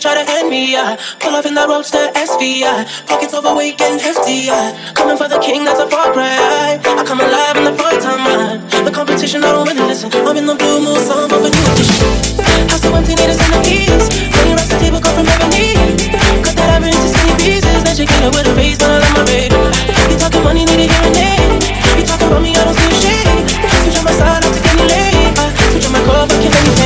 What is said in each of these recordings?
Pull off in that roadster SVI. Pockets overweight, getting hefty, Coming for the king, that's a far cry. I come alive in the fourth time, The competition, I don't really listen. I'm in the blue moon, song, but new edition. House so empty, need a centerpiece. Twenty racks, the table come from ebony. Cut that ivory into skinny pieces. Then she get it with a face, I love my baby. You talking money, need a hearing aid. You talking about me, I don't see a shade. Switch on my side, I'm taking the lane. Switch on my core, but can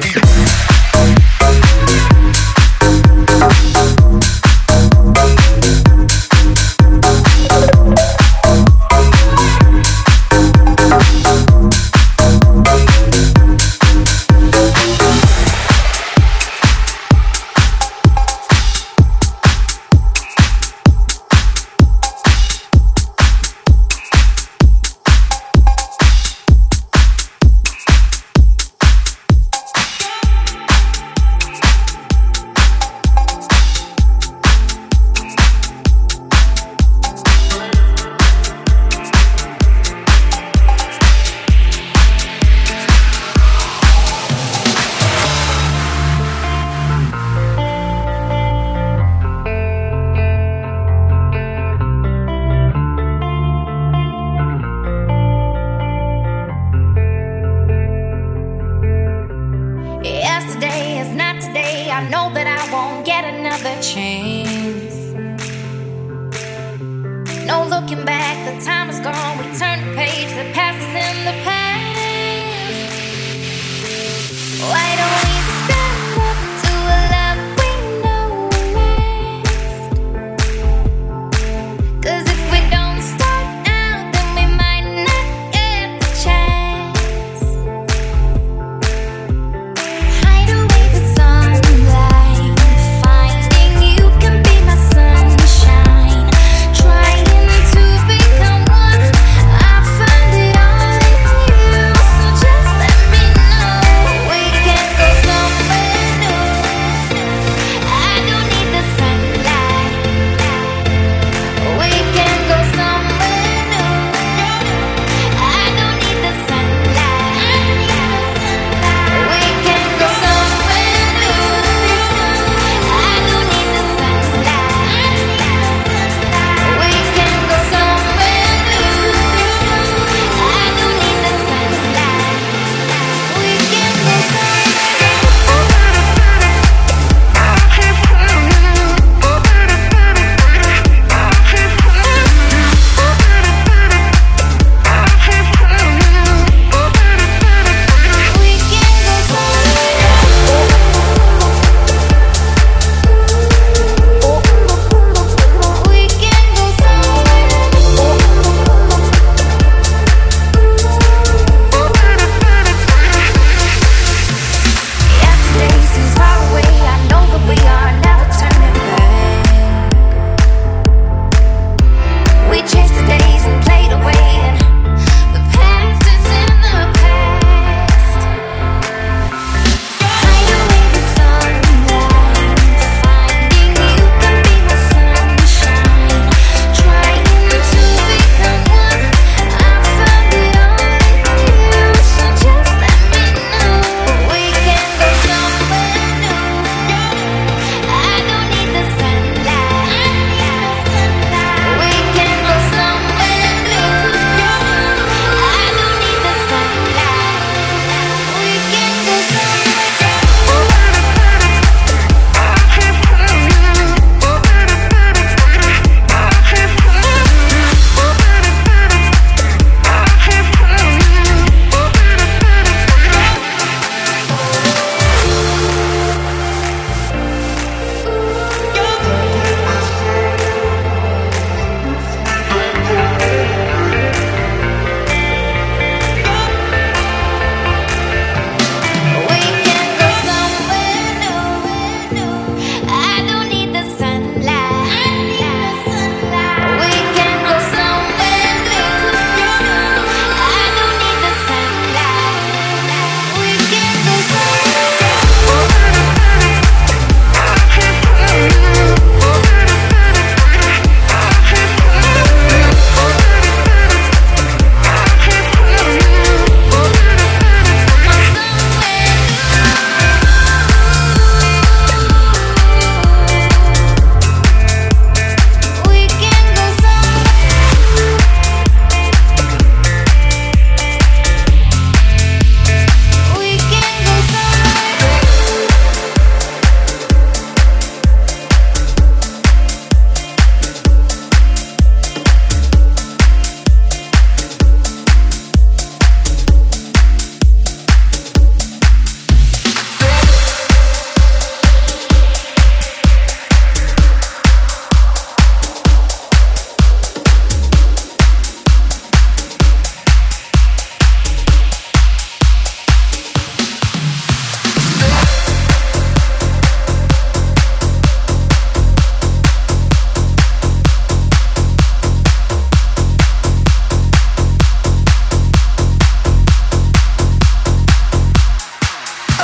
Peace.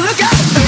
look out!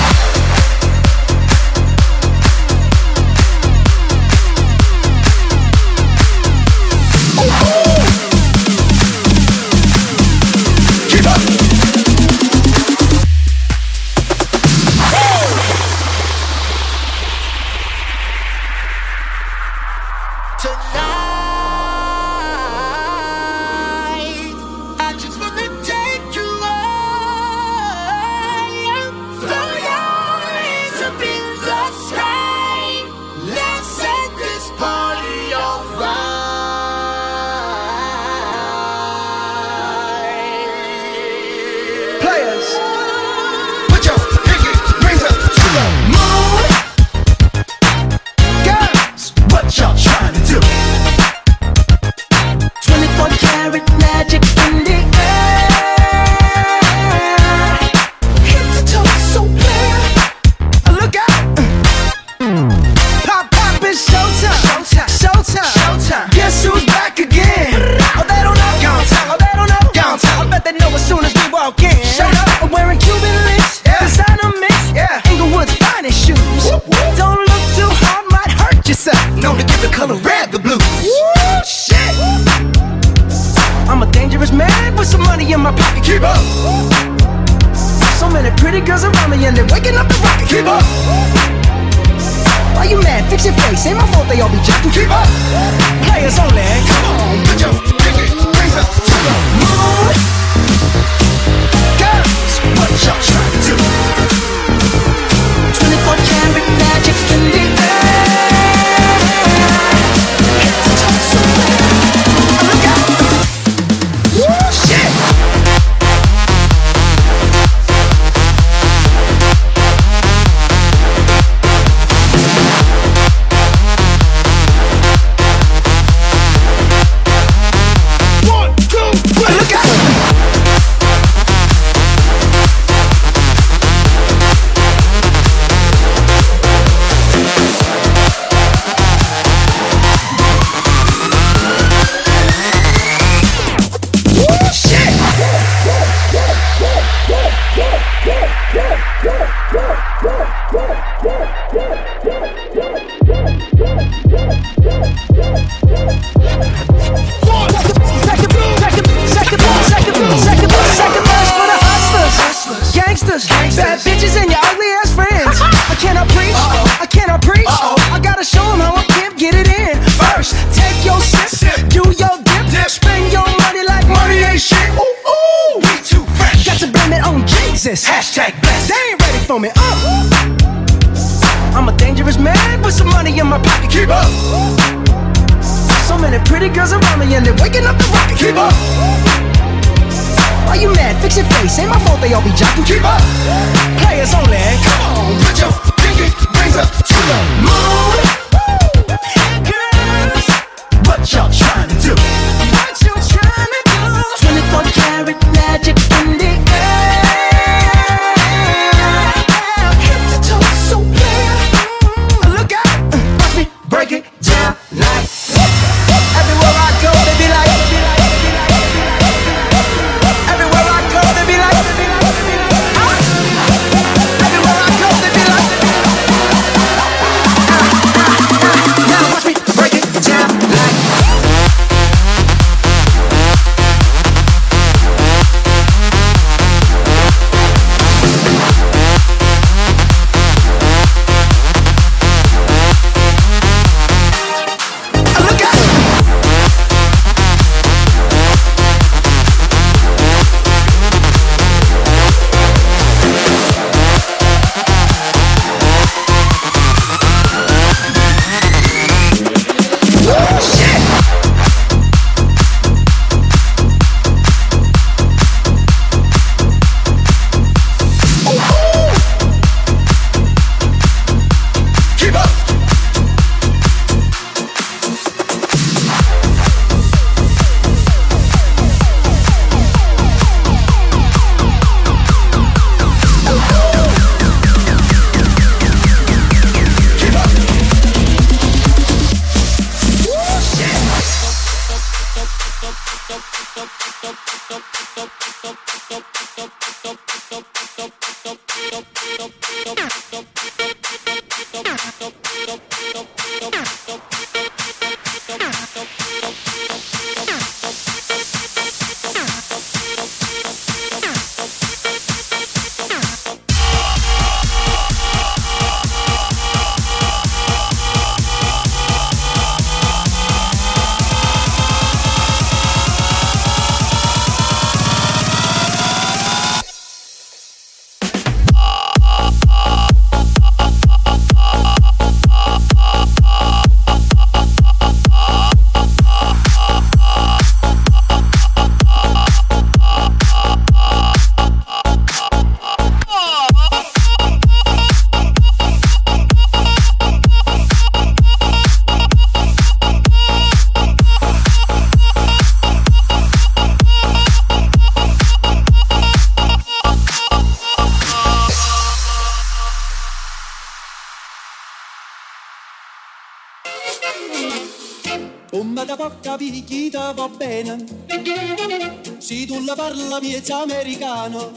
dolcezza americano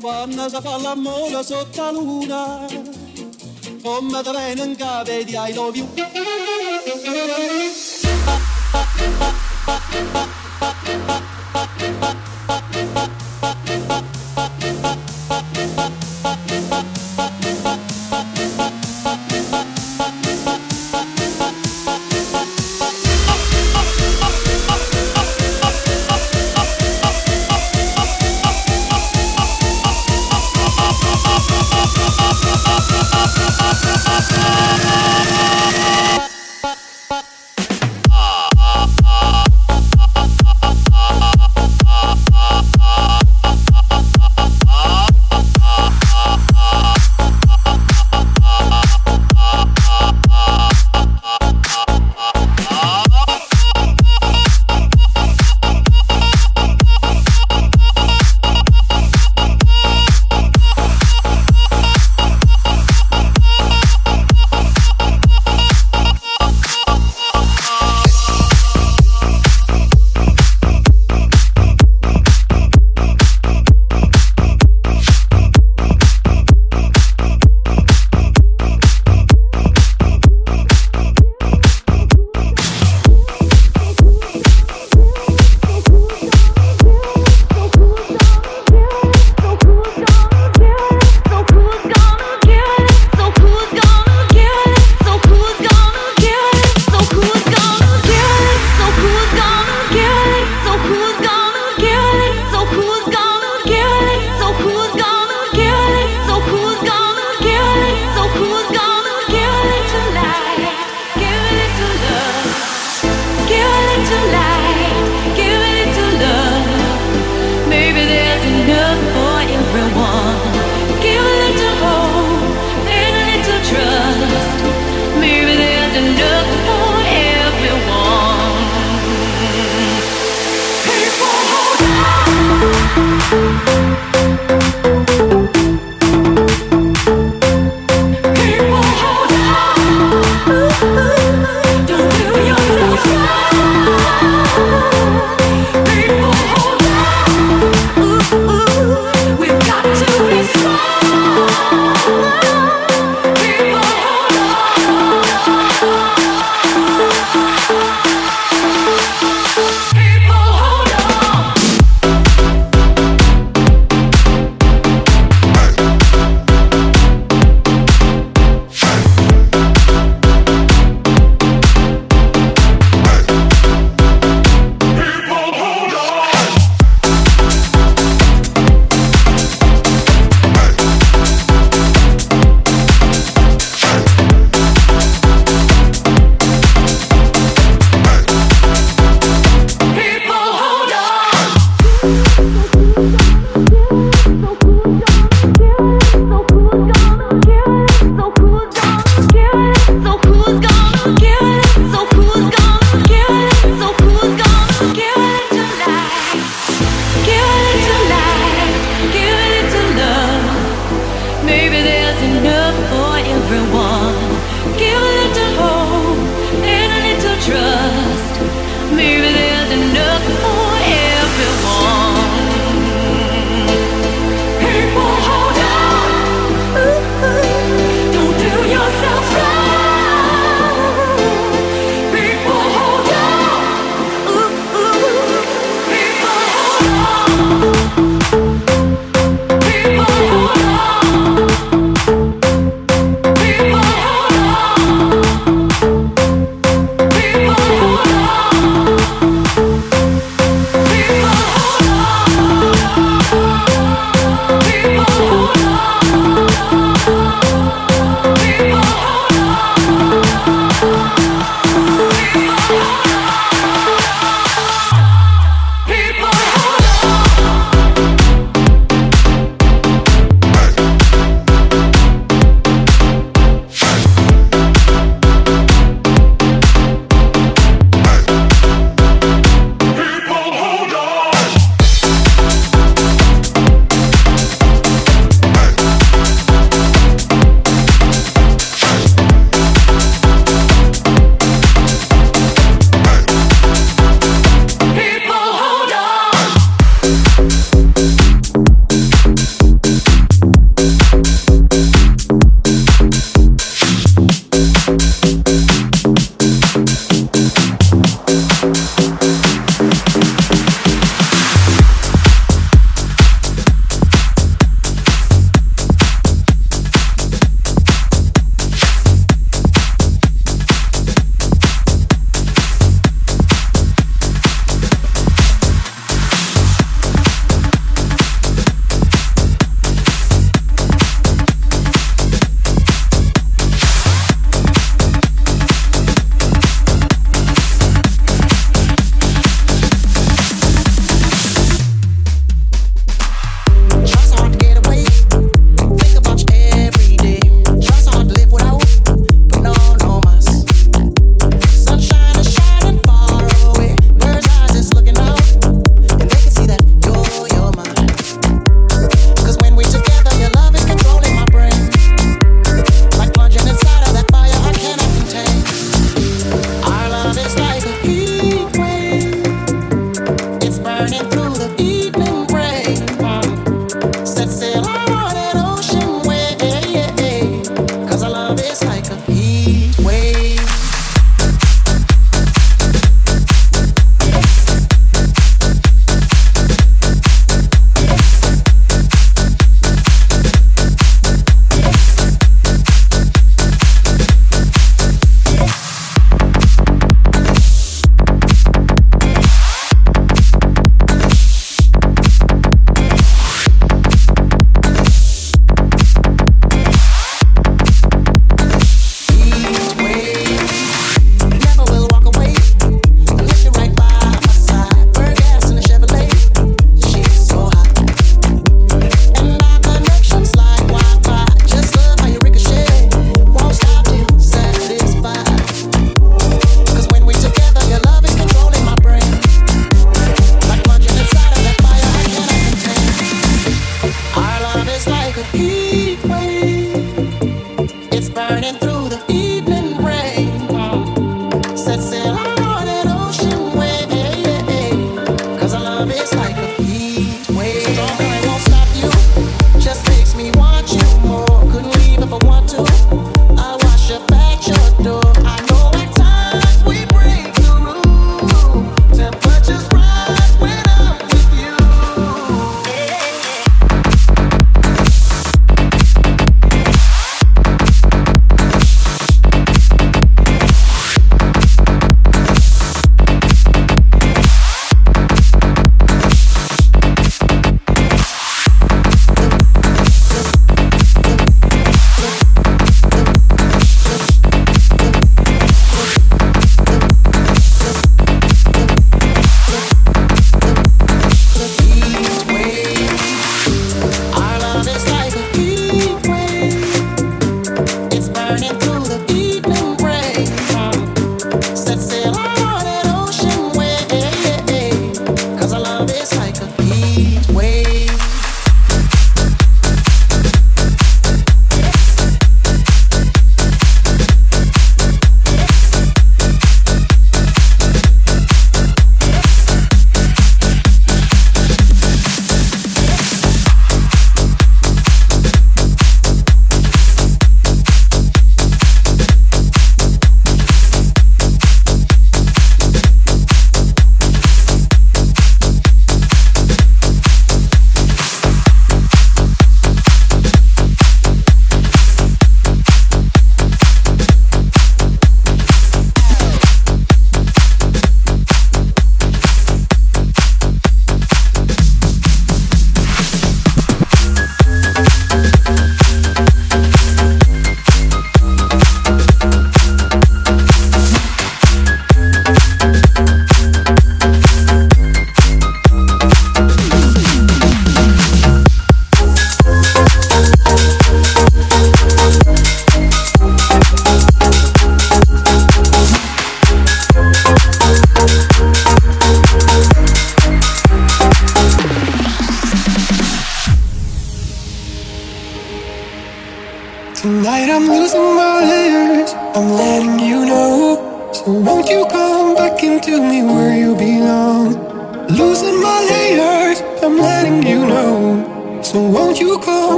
quando si fa l'amore sotto la luna come da bene in cave di I love you.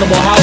unstoppable. How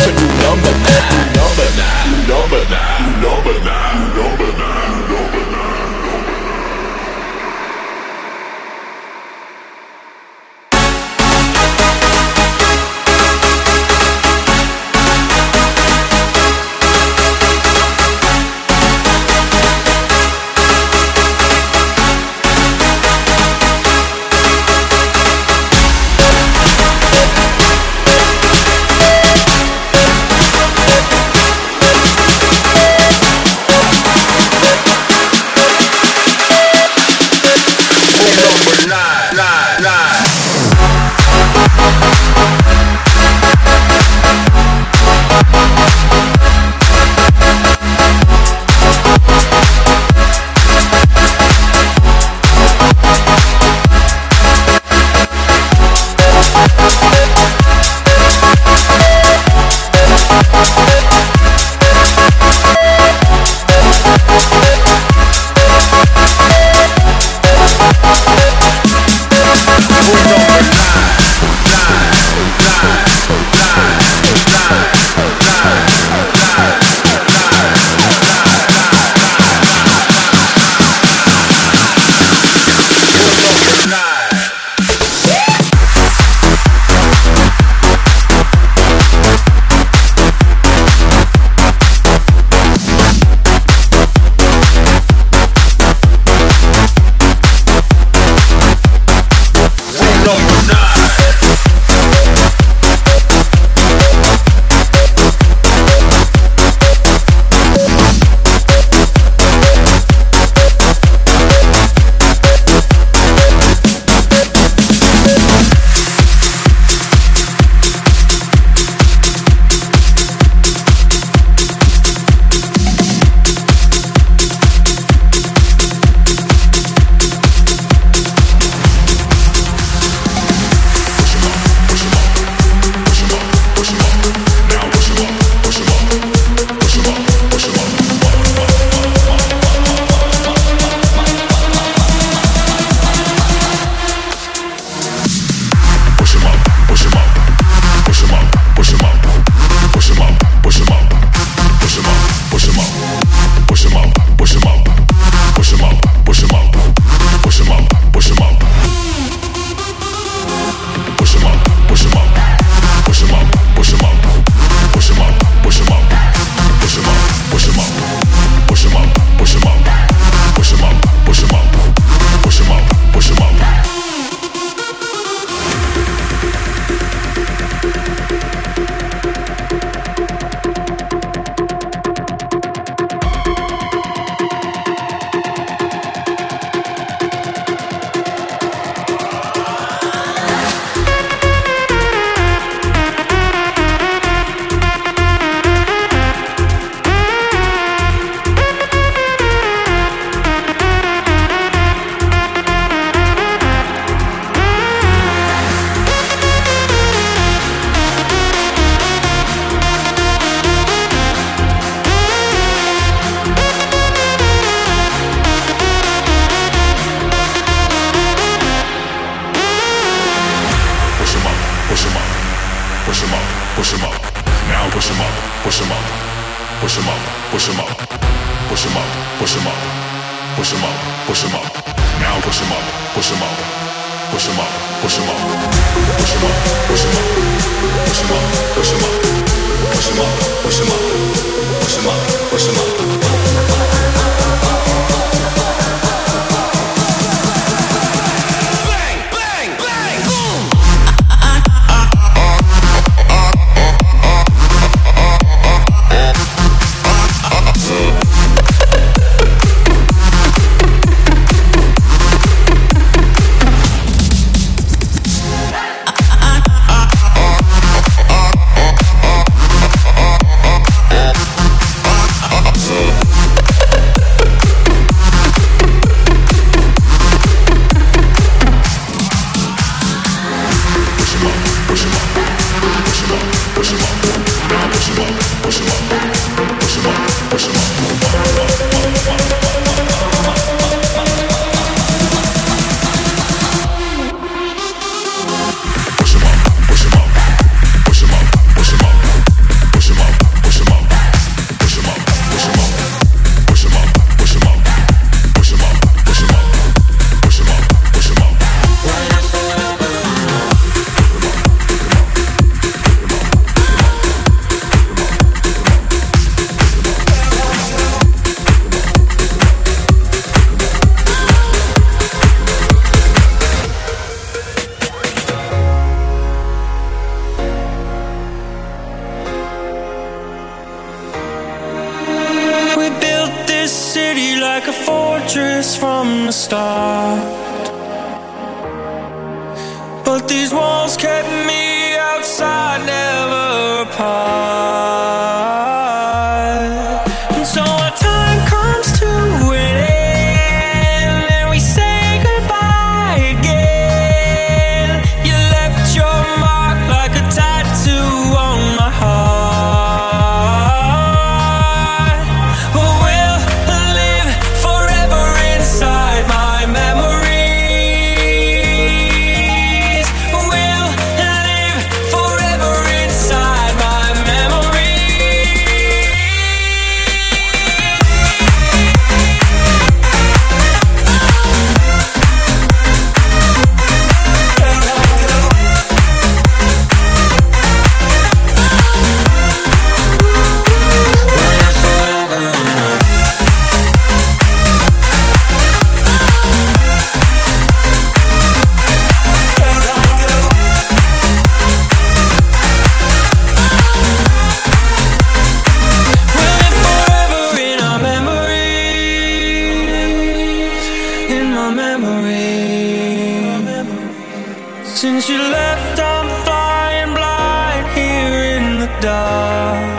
Since you left, I'm flying blind here in the dark.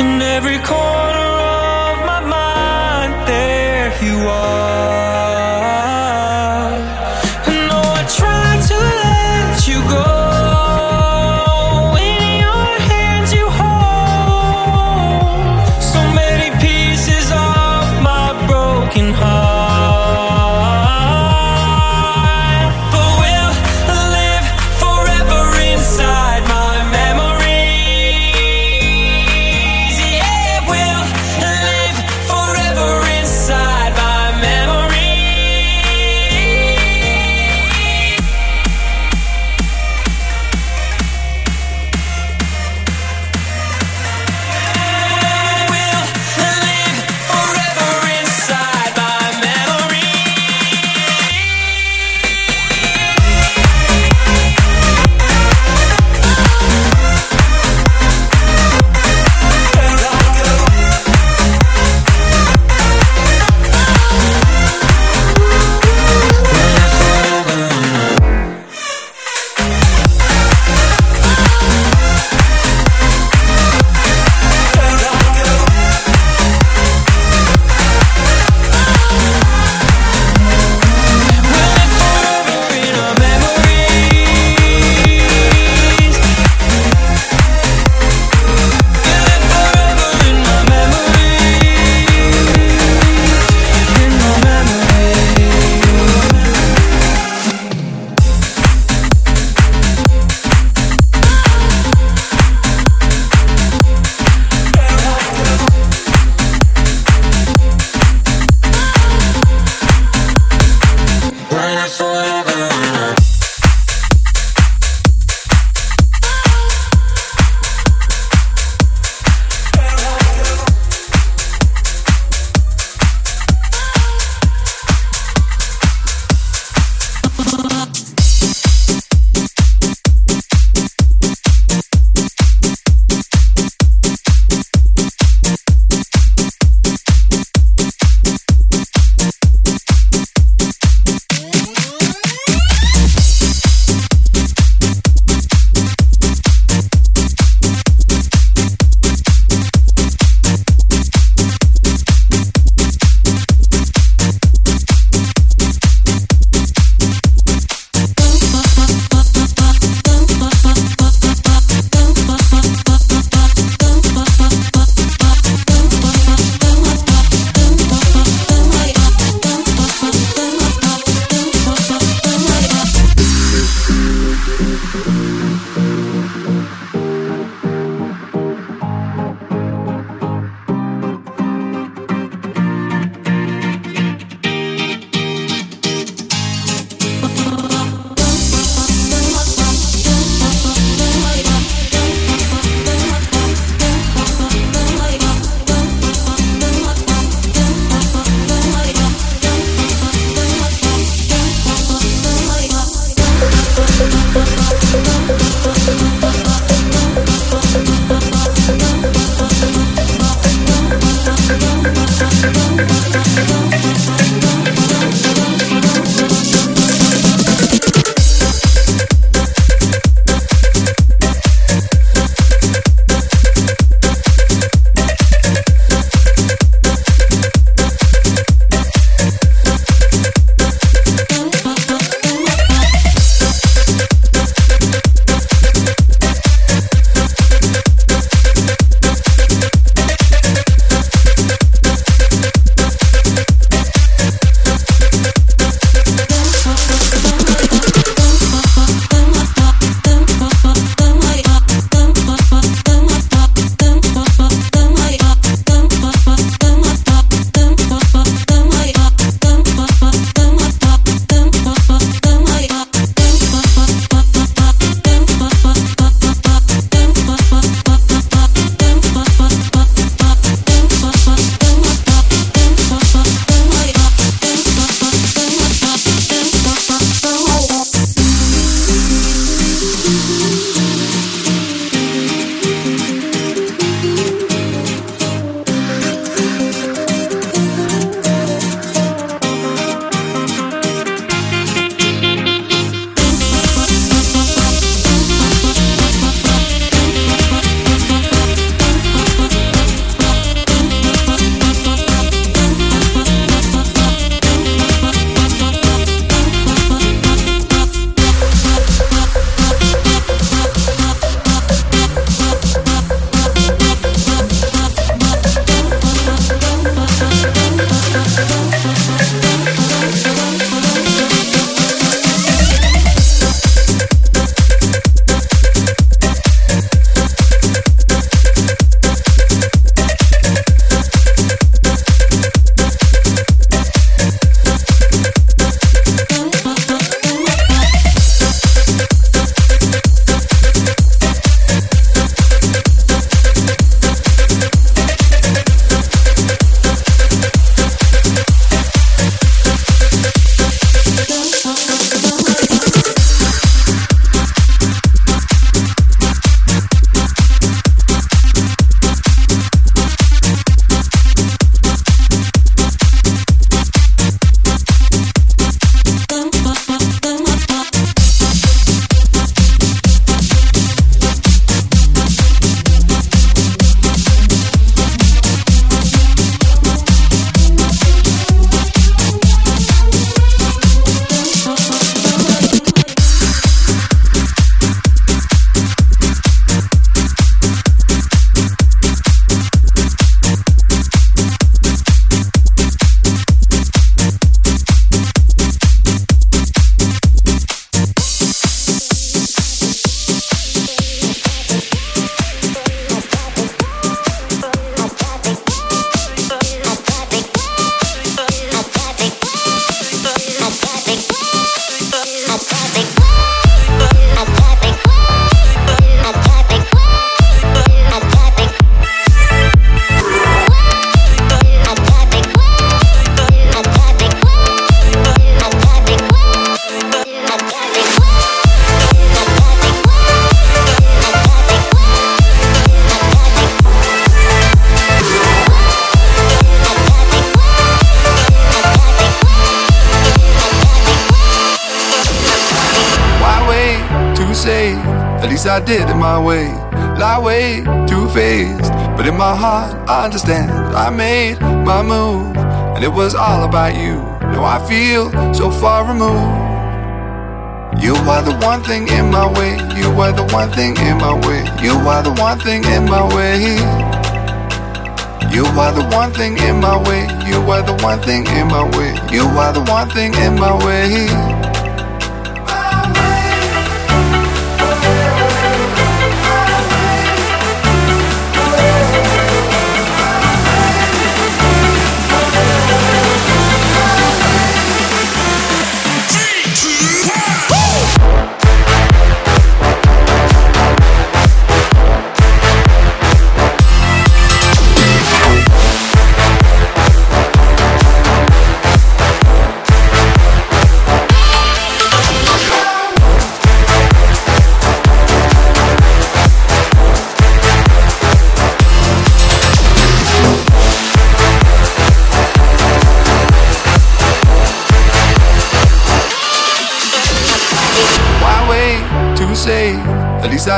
In every corner. I did it my way. Lie way too faced, but in my heart I understand. I made my move, and it was all about you. Now I feel so far removed. You are the one thing in my way. You are the one thing in my way. You are the one thing in my way. You are the one thing in my way. You are the one thing in my way. You are the one thing in my way.